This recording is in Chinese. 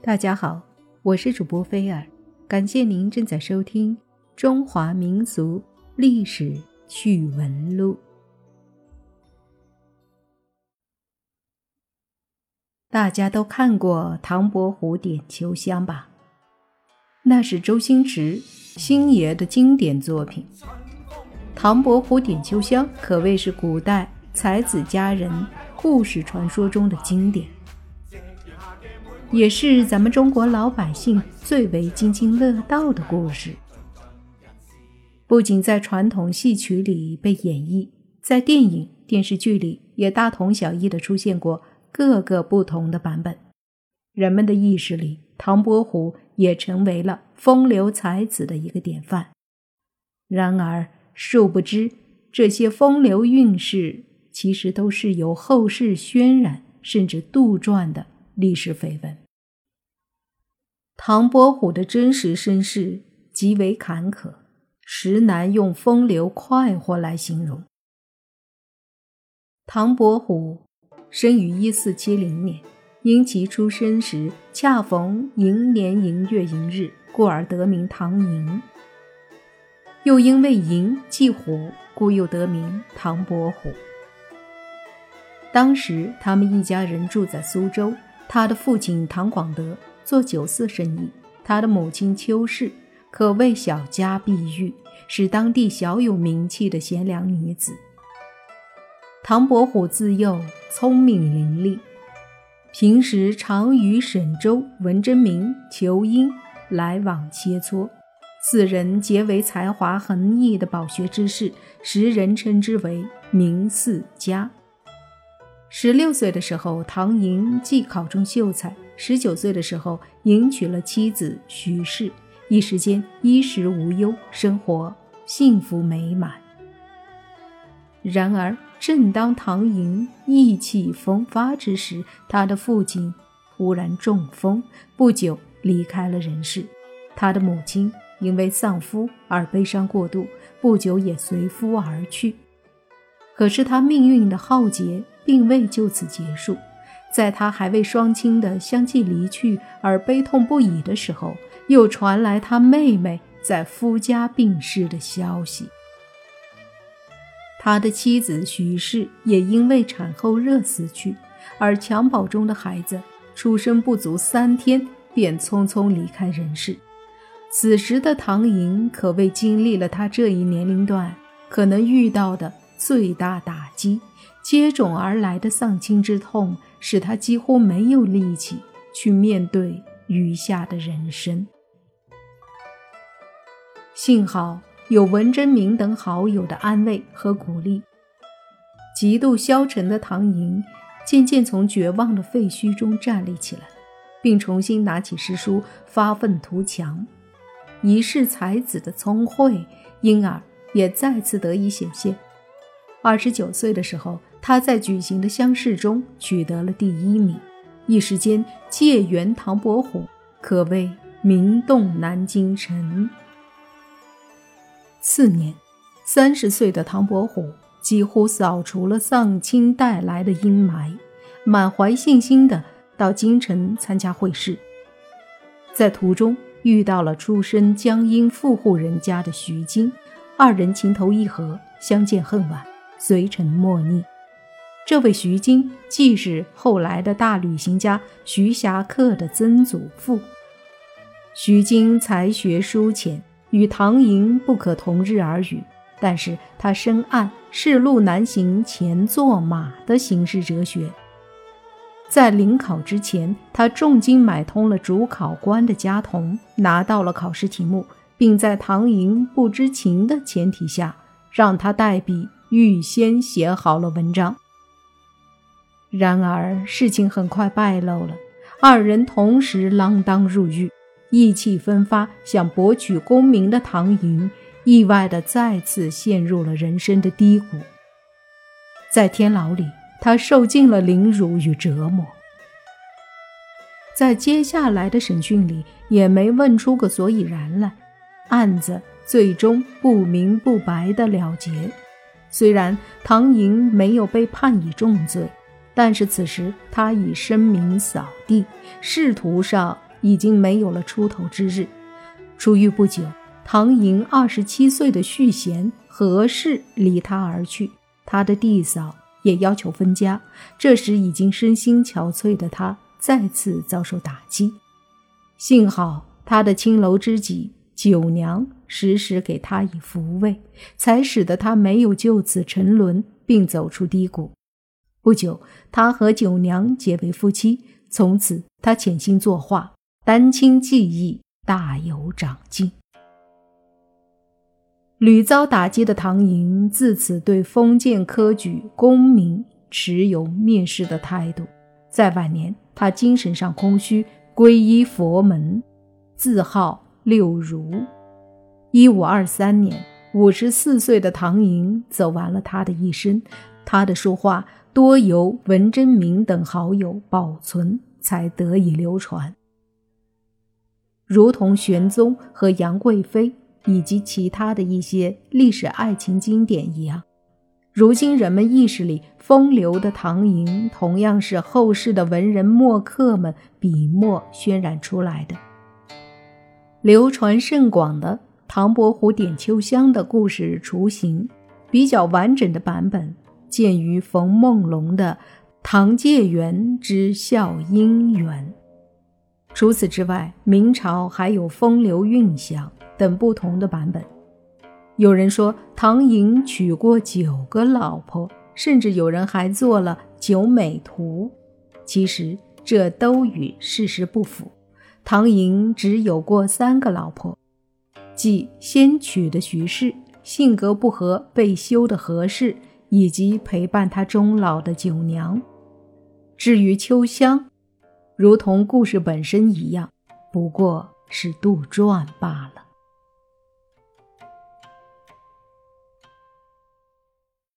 大家好，我是主播菲尔，感谢您正在收听《中华民俗历史趣闻录》。大家都看过《唐伯虎点秋香》吧？那是周星驰星爷的经典作品，《唐伯虎点秋香》可谓是古代才子佳人故事传说中的经典。也是咱们中国老百姓最为津津乐道的故事。不仅在传统戏曲里被演绎，在电影、电视剧里也大同小异的出现过各个不同的版本。人们的意识里，唐伯虎也成为了风流才子的一个典范。然而，殊不知这些风流韵事，其实都是由后世渲染甚至杜撰的。历史绯闻。唐伯虎的真实身世极为坎坷，实难用风流快活来形容。唐伯虎生于一四七零年，因其出生时恰逢寅年寅月寅日，故而得名唐寅。又因为寅忌虎，故又得名唐伯虎。当时他们一家人住在苏州。他的父亲唐广德做酒肆生意，他的母亲邱氏可谓小家碧玉，是当地小有名气的贤良女子。唐伯虎自幼聪明伶俐，平时常与沈周、文征明、仇英来往切磋，四人皆为才华横溢的饱学之士，时人称之为名四家。十六岁的时候，唐寅既考中秀才；十九岁的时候，迎娶了妻子徐氏，一时间衣食无忧，生活幸福美满。然而，正当唐寅意气风发之时，他的父亲忽然中风，不久离开了人世。他的母亲因为丧夫而悲伤过度，不久也随夫而去。可是他命运的浩劫。并未就此结束，在他还未双亲的相继离去而悲痛不已的时候，又传来他妹妹在夫家病逝的消息。他的妻子徐氏也因为产后热死去，而襁褓中的孩子出生不足三天便匆匆离开人世。此时的唐寅可谓经历了他这一年龄段可能遇到的最大打击。接踵而来的丧亲之痛，使他几乎没有力气去面对余下的人生。幸好有文征明等好友的安慰和鼓励，极度消沉的唐寅渐渐从绝望的废墟中站立起来，并重新拿起诗书发愤图强。一世才子的聪慧，因而也再次得以显现。二十九岁的时候。他在举行的乡试中取得了第一名，一时间解元唐伯虎可谓名动南京城。次年，三十岁的唐伯虎几乎扫除了丧亲带来的阴霾，满怀信心的到京城参加会试，在途中遇到了出身江阴富户人家的徐经，二人情投意合，相见恨晚，遂成莫逆。这位徐经既是后来的大旅行家徐霞客的曾祖父。徐经才学疏浅，与唐寅不可同日而语，但是他深谙“世路难行前作马”的行事哲学。在临考之前，他重金买通了主考官的家童，拿到了考试题目，并在唐寅不知情的前提下，让他代笔预先写好了文章。然而事情很快败露了，二人同时锒铛入狱，意气风发想博取功名的唐寅，意外的再次陷入了人生的低谷。在天牢里，他受尽了凌辱与折磨，在接下来的审讯里也没问出个所以然来，案子最终不明不白的了结。虽然唐寅没有被判以重罪。但是此时他已声名扫地，仕途上已经没有了出头之日。出狱不久，唐寅二十七岁的续弦何氏离他而去，他的弟嫂也要求分家。这时已经身心憔悴的他再次遭受打击，幸好他的青楼知己九娘时时给他以抚慰，才使得他没有就此沉沦，并走出低谷。不久，他和九娘结为夫妻，从此他潜心作画，丹青技艺。大有长进。屡遭打击的唐寅自此对封建科举功名持有蔑视的态度。在晚年，他精神上空虚，皈依佛门，自号六如。一五二三年，五十四岁的唐寅走完了他的一生。他的书画多由文征明等好友保存，才得以流传。如同玄宗和杨贵妃以及其他的一些历史爱情经典一样，如今人们意识里风流的唐寅，同样是后世的文人墨客们笔墨渲染出来的。流传甚广的唐伯虎点秋香的故事雏形，比较完整的版本见于冯梦龙的《唐介元之笑姻缘》。除此之外，明朝还有风流韵想等不同的版本。有人说唐寅娶过九个老婆，甚至有人还做了九美图。其实这都与事实不符。唐寅只有过三个老婆，即先娶的徐氏，性格不合被休的何氏，以及陪伴他终老的九娘。至于秋香。如同故事本身一样，不过是杜撰罢了。